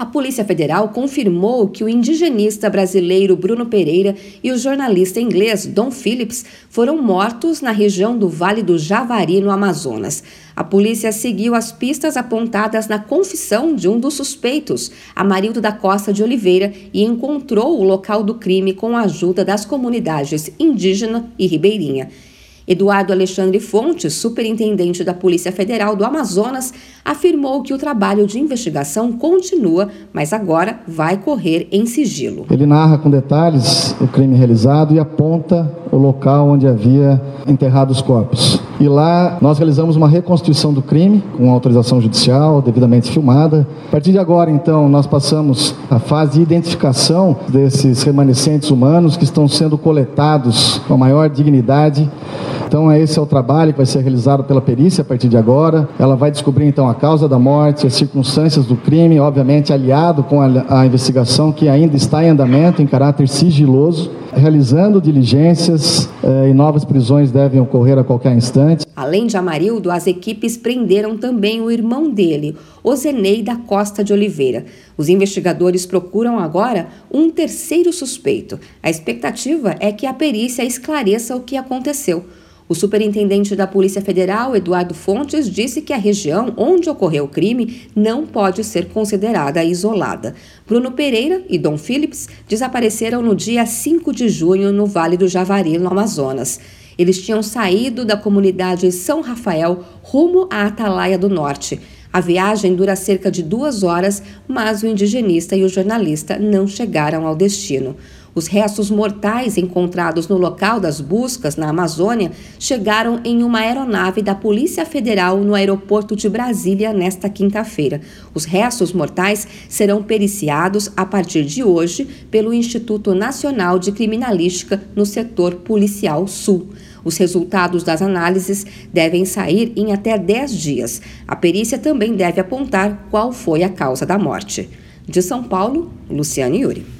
A Polícia Federal confirmou que o indigenista brasileiro Bruno Pereira e o jornalista inglês Don Phillips foram mortos na região do Vale do Javari, no Amazonas. A polícia seguiu as pistas apontadas na confissão de um dos suspeitos, Amarildo da Costa de Oliveira, e encontrou o local do crime com a ajuda das comunidades indígena e ribeirinha. Eduardo Alexandre Fontes, superintendente da Polícia Federal do Amazonas, afirmou que o trabalho de investigação continua, mas agora vai correr em sigilo. Ele narra com detalhes o crime realizado e aponta o local onde havia enterrado os corpos. E lá nós realizamos uma reconstituição do crime com autorização judicial, devidamente filmada. A partir de agora, então, nós passamos à fase de identificação desses remanescentes humanos que estão sendo coletados com a maior dignidade então, esse é o trabalho que vai ser realizado pela perícia a partir de agora. Ela vai descobrir, então, a causa da morte, as circunstâncias do crime, obviamente aliado com a, a investigação que ainda está em andamento, em caráter sigiloso, realizando diligências eh, e novas prisões devem ocorrer a qualquer instante. Além de Amarildo, as equipes prenderam também o irmão dele, Ozenei da Costa de Oliveira. Os investigadores procuram agora um terceiro suspeito. A expectativa é que a perícia esclareça o que aconteceu. O superintendente da Polícia Federal, Eduardo Fontes, disse que a região onde ocorreu o crime não pode ser considerada isolada. Bruno Pereira e Dom Phillips desapareceram no dia 5 de junho no Vale do Javari, no Amazonas. Eles tinham saído da comunidade São Rafael rumo à Atalaia do Norte. A viagem dura cerca de duas horas, mas o indigenista e o jornalista não chegaram ao destino. Os restos mortais encontrados no local das buscas na Amazônia chegaram em uma aeronave da Polícia Federal no aeroporto de Brasília nesta quinta-feira. Os restos mortais serão periciados a partir de hoje pelo Instituto Nacional de Criminalística no setor policial sul. Os resultados das análises devem sair em até 10 dias. A perícia também deve apontar qual foi a causa da morte. De São Paulo, Luciane Yuri.